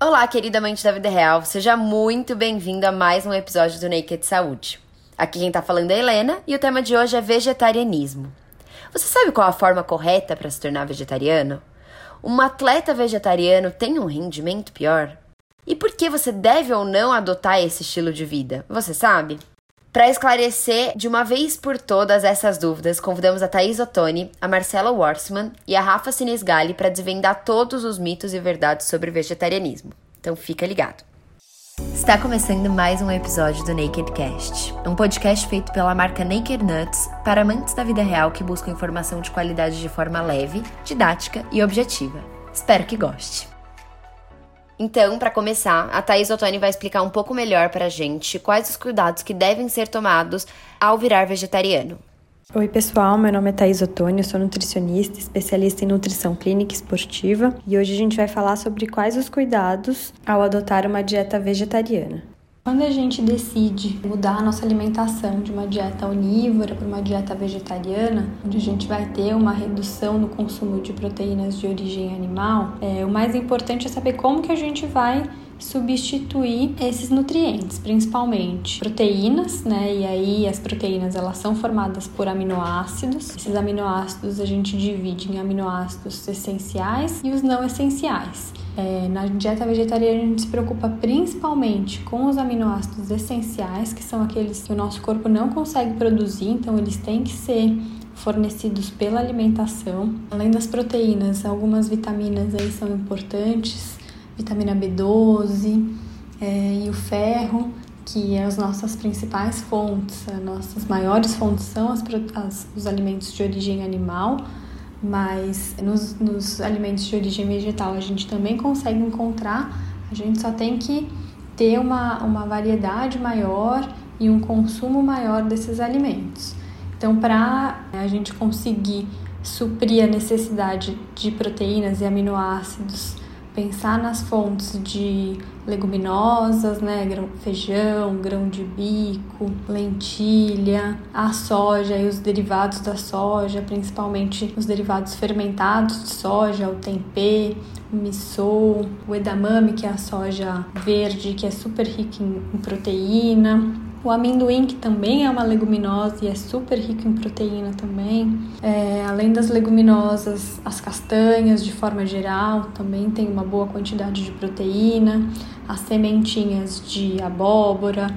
Olá, querida amante da vida real, seja muito bem-vindo a mais um episódio do Naked Saúde. Aqui quem tá falando é Helena e o tema de hoje é vegetarianismo. Você sabe qual a forma correta para se tornar vegetariano? Um atleta vegetariano tem um rendimento pior? E por que você deve ou não adotar esse estilo de vida? Você sabe? Para esclarecer de uma vez por todas essas dúvidas, convidamos a Thaís Ottoni, a Marcela Warsman e a Rafa Sinesgali para desvendar todos os mitos e verdades sobre vegetarianismo. Então fica ligado. Está começando mais um episódio do Naked Cast, um podcast feito pela marca Naked Nuts para amantes da vida real que buscam informação de qualidade de forma leve, didática e objetiva. Espero que goste. Então, para começar, a Thais Ottoni vai explicar um pouco melhor para a gente quais os cuidados que devem ser tomados ao virar vegetariano. Oi, pessoal. Meu nome é Thais Ottoni, sou nutricionista, especialista em nutrição clínica esportiva e hoje a gente vai falar sobre quais os cuidados ao adotar uma dieta vegetariana. Quando a gente decide mudar a nossa alimentação de uma dieta onívora para uma dieta vegetariana, onde a gente vai ter uma redução no consumo de proteínas de origem animal, é, o mais importante é saber como que a gente vai substituir esses nutrientes, principalmente proteínas, né? E aí as proteínas elas são formadas por aminoácidos. Esses aminoácidos a gente divide em aminoácidos essenciais e os não essenciais. É, na dieta vegetariana a gente se preocupa principalmente com os aminoácidos essenciais, que são aqueles que o nosso corpo não consegue produzir, então eles têm que ser fornecidos pela alimentação. Além das proteínas, algumas vitaminas aí são importantes, vitamina B12 é, e o ferro, que é as nossas principais fontes, as nossas maiores fontes são as, as, os alimentos de origem animal mas nos, nos alimentos de origem vegetal a gente também consegue encontrar, a gente só tem que ter uma, uma variedade maior e um consumo maior desses alimentos. Então, para a gente conseguir suprir a necessidade de proteínas e aminoácidos pensar nas fontes de leguminosas, né, feijão, grão de bico, lentilha, a soja e os derivados da soja, principalmente os derivados fermentados de soja, o tempê, o miso, o edamame, que é a soja verde, que é super rica em proteína, o amendoim, que também é uma leguminosa e é super rico em proteína também. É, além das leguminosas, as castanhas, de forma geral, também tem uma boa quantidade de proteína. As sementinhas de abóbora,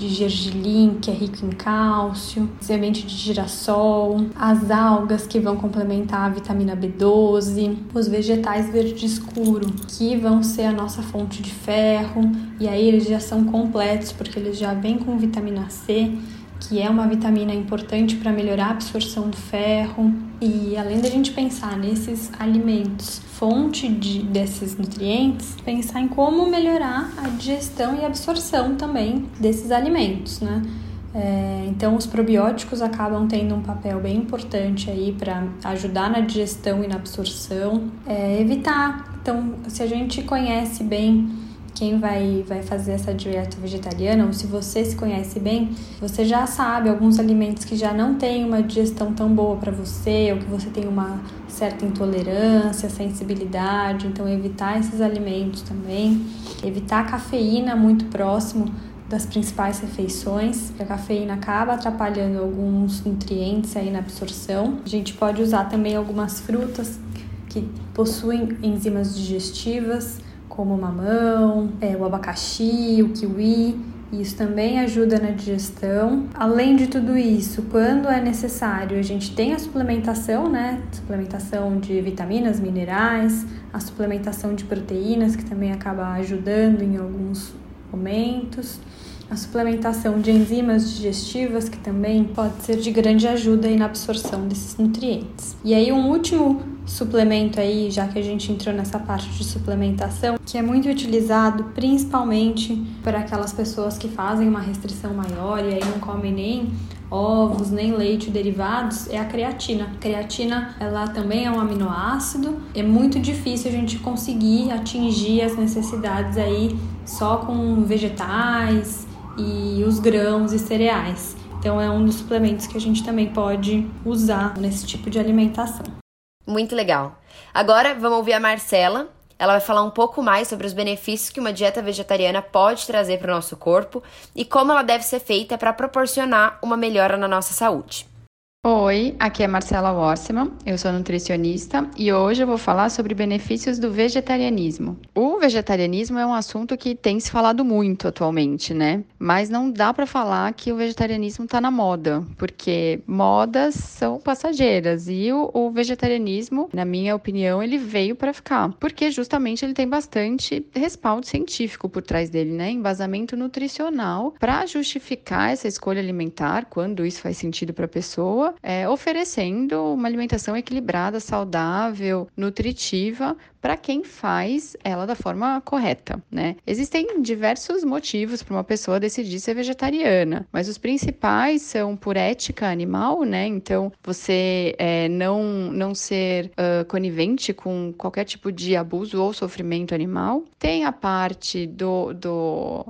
de gergelim, que é rico em cálcio, semente de girassol, as algas que vão complementar a vitamina B12, os vegetais verde escuro, que vão ser a nossa fonte de ferro, e aí eles já são completos porque eles já vêm com vitamina C que é uma vitamina importante para melhorar a absorção do ferro. E além da gente pensar nesses alimentos, fonte de, desses nutrientes, pensar em como melhorar a digestão e absorção também desses alimentos, né? É, então, os probióticos acabam tendo um papel bem importante aí para ajudar na digestão e na absorção. É, evitar, então, se a gente conhece bem quem vai, vai fazer essa dieta vegetariana, ou se você se conhece bem, você já sabe alguns alimentos que já não têm uma digestão tão boa para você, ou que você tem uma certa intolerância, sensibilidade, então evitar esses alimentos também. Evitar cafeína muito próximo das principais refeições, a cafeína acaba atrapalhando alguns nutrientes aí na absorção. A gente pode usar também algumas frutas que possuem enzimas digestivas, como o mamão, é, o abacaxi, o kiwi. Isso também ajuda na digestão. Além de tudo isso, quando é necessário, a gente tem a suplementação, né? Suplementação de vitaminas, minerais, a suplementação de proteínas, que também acaba ajudando em alguns momentos. A suplementação de enzimas digestivas, que também pode ser de grande ajuda na absorção desses nutrientes. E aí, um último suplemento aí, já que a gente entrou nessa parte de suplementação, que é muito utilizado principalmente para aquelas pessoas que fazem uma restrição maior e aí não comem nem ovos, nem leite derivados, é a creatina. A creatina, ela também é um aminoácido. É muito difícil a gente conseguir atingir as necessidades aí só com vegetais e os grãos e cereais. Então é um dos suplementos que a gente também pode usar nesse tipo de alimentação. Muito legal. Agora vamos ouvir a Marcela. Ela vai falar um pouco mais sobre os benefícios que uma dieta vegetariana pode trazer para o nosso corpo e como ela deve ser feita para proporcionar uma melhora na nossa saúde. Oi, aqui é Marcela Worsman, eu sou nutricionista e hoje eu vou falar sobre benefícios do vegetarianismo. O vegetarianismo é um assunto que tem se falado muito atualmente, né? Mas não dá para falar que o vegetarianismo está na moda, porque modas são passageiras e o, o vegetarianismo, na minha opinião, ele veio para ficar, porque justamente ele tem bastante respaldo científico por trás dele, né? Embasamento nutricional para justificar essa escolha alimentar, quando isso faz sentido para a pessoa é, oferecendo uma alimentação equilibrada, saudável, nutritiva para quem faz ela da forma correta, né? Existem diversos motivos para uma pessoa decidir ser vegetariana, mas os principais são por ética animal, né? Então, você é, não, não ser uh, conivente com qualquer tipo de abuso ou sofrimento animal. Tem a parte do, do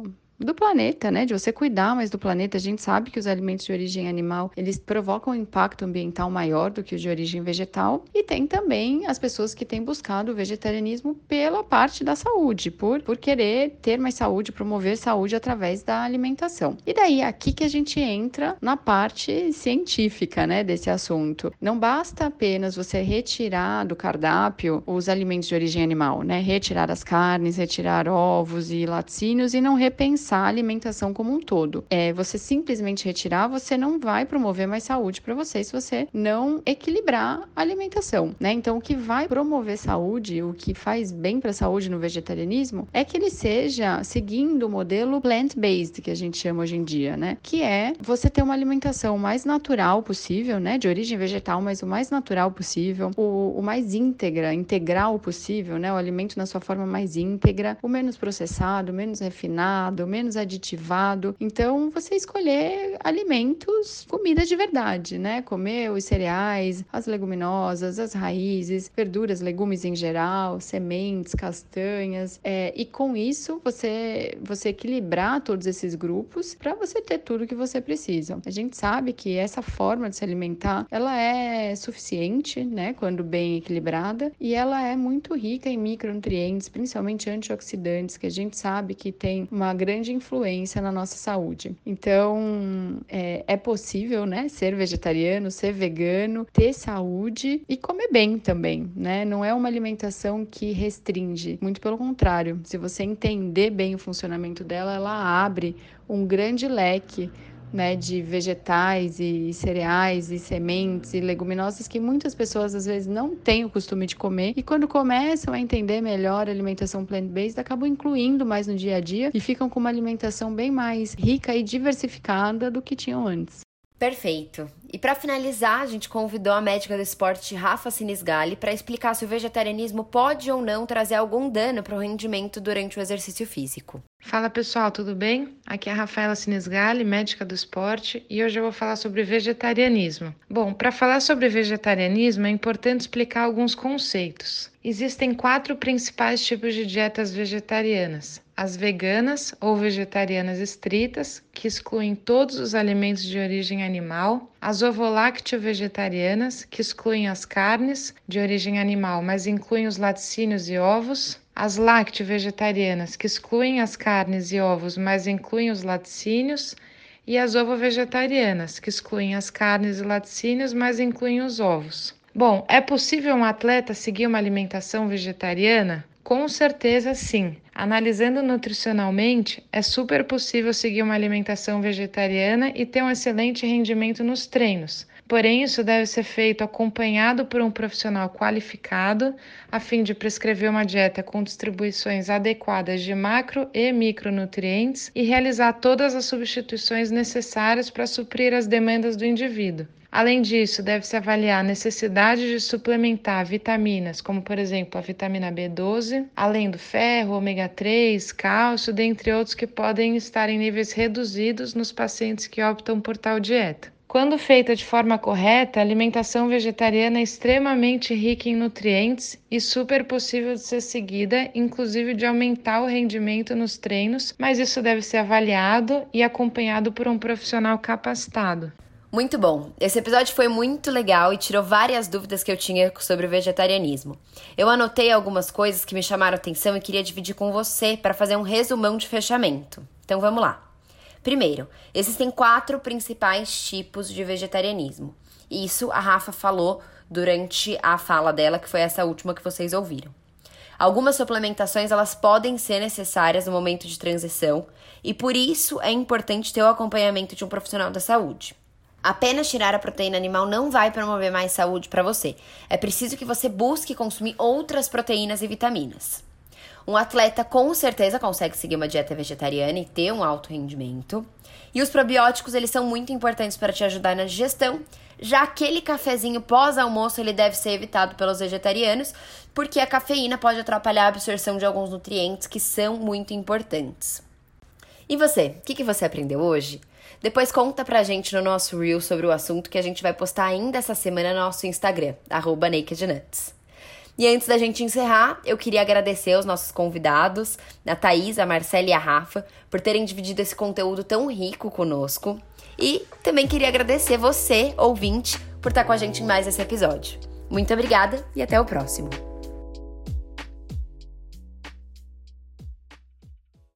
do planeta, né? De você cuidar mais do planeta. A gente sabe que os alimentos de origem animal, eles provocam um impacto ambiental maior do que os de origem vegetal. E tem também as pessoas que têm buscado o vegetarianismo pela parte da saúde, por, por querer ter mais saúde, promover saúde através da alimentação. E daí, aqui que a gente entra na parte científica, né, desse assunto. Não basta apenas você retirar do cardápio os alimentos de origem animal, né? Retirar as carnes, retirar ovos e laticínios e não repensar repensar a alimentação como um todo. É, você simplesmente retirar, você não vai promover mais saúde para você se você não equilibrar a alimentação, né? Então, o que vai promover saúde, o que faz bem para a saúde no vegetarianismo, é que ele seja seguindo o modelo plant-based que a gente chama hoje em dia, né? Que é você ter uma alimentação mais natural possível, né? De origem vegetal, mas o mais natural possível, o, o mais íntegra, integral possível, né? O alimento na sua forma mais íntegra, o menos processado, menos refinado, menos menos aditivado. Então, você escolher alimentos, comida de verdade, né? Comer os cereais, as leguminosas, as raízes, verduras, legumes em geral, sementes, castanhas. É, e com isso, você, você equilibrar todos esses grupos para você ter tudo que você precisa. A gente sabe que essa forma de se alimentar, ela é suficiente, né? Quando bem equilibrada, e ela é muito rica em micronutrientes, principalmente antioxidantes, que a gente sabe que tem uma grande grande influência na nossa saúde. Então, é, é possível, né, ser vegetariano, ser vegano, ter saúde e comer bem também, né? Não é uma alimentação que restringe, muito pelo contrário. Se você entender bem o funcionamento dela, ela abre um grande leque né, de vegetais e cereais e sementes e leguminosas que muitas pessoas às vezes não têm o costume de comer e quando começam a entender melhor a alimentação plant-based acabam incluindo mais no dia a dia e ficam com uma alimentação bem mais rica e diversificada do que tinham antes. Perfeito. E para finalizar, a gente convidou a médica do esporte Rafa Sinisgali para explicar se o vegetarianismo pode ou não trazer algum dano para o rendimento durante o exercício físico. Fala pessoal, tudo bem? Aqui é a Rafaela Sinisgali, médica do esporte, e hoje eu vou falar sobre vegetarianismo. Bom, para falar sobre vegetarianismo é importante explicar alguns conceitos. Existem quatro principais tipos de dietas vegetarianas: as veganas ou vegetarianas estritas, que excluem todos os alimentos de origem animal, as ovo-lacto-vegetarianas, que excluem as carnes de origem animal, mas incluem os laticínios e ovos, as lacto-vegetarianas, que excluem as carnes e ovos, mas incluem os laticínios, e as ovo-vegetarianas, que excluem as carnes e laticínios, mas incluem os ovos. Bom, é possível um atleta seguir uma alimentação vegetariana? Com certeza sim. Analisando nutricionalmente, é super possível seguir uma alimentação vegetariana e ter um excelente rendimento nos treinos. Porém, isso deve ser feito acompanhado por um profissional qualificado, a fim de prescrever uma dieta com distribuições adequadas de macro e micronutrientes e realizar todas as substituições necessárias para suprir as demandas do indivíduo. Além disso, deve-se avaliar a necessidade de suplementar vitaminas, como por exemplo a vitamina B12, além do ferro, ômega 3, cálcio, dentre outros que podem estar em níveis reduzidos nos pacientes que optam por tal dieta. Quando feita de forma correta, a alimentação vegetariana é extremamente rica em nutrientes e super possível de ser seguida, inclusive de aumentar o rendimento nos treinos, mas isso deve ser avaliado e acompanhado por um profissional capacitado. Muito bom. Esse episódio foi muito legal e tirou várias dúvidas que eu tinha sobre o vegetarianismo. Eu anotei algumas coisas que me chamaram atenção e queria dividir com você para fazer um resumão de fechamento. Então vamos lá. Primeiro, existem quatro principais tipos de vegetarianismo. Isso a Rafa falou durante a fala dela, que foi essa última que vocês ouviram. Algumas suplementações elas podem ser necessárias no momento de transição e por isso é importante ter o acompanhamento de um profissional da saúde. Apenas tirar a proteína animal não vai promover mais saúde para você. É preciso que você busque consumir outras proteínas e vitaminas. Um atleta com certeza consegue seguir uma dieta vegetariana e ter um alto rendimento. E os probióticos, eles são muito importantes para te ajudar na digestão. Já aquele cafezinho pós-almoço, ele deve ser evitado pelos vegetarianos, porque a cafeína pode atrapalhar a absorção de alguns nutrientes que são muito importantes. E você, o que, que você aprendeu hoje? Depois conta pra gente no nosso Reel sobre o assunto que a gente vai postar ainda essa semana no nosso Instagram, NakedNuts. E antes da gente encerrar, eu queria agradecer aos nossos convidados, a Thaís, a Marcela e a Rafa, por terem dividido esse conteúdo tão rico conosco. E também queria agradecer você, ouvinte, por estar com a gente em mais esse episódio. Muito obrigada e até o próximo.